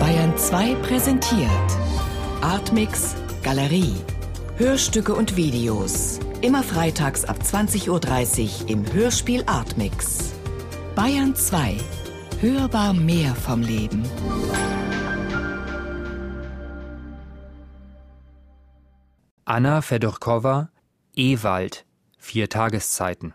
Bayern 2 präsentiert Artmix Galerie. Hörstücke und Videos. Immer freitags ab 20.30 Uhr im Hörspiel Artmix. Bayern 2. Hörbar mehr vom Leben. Anna Fedorkova, Ewald, vier Tageszeiten.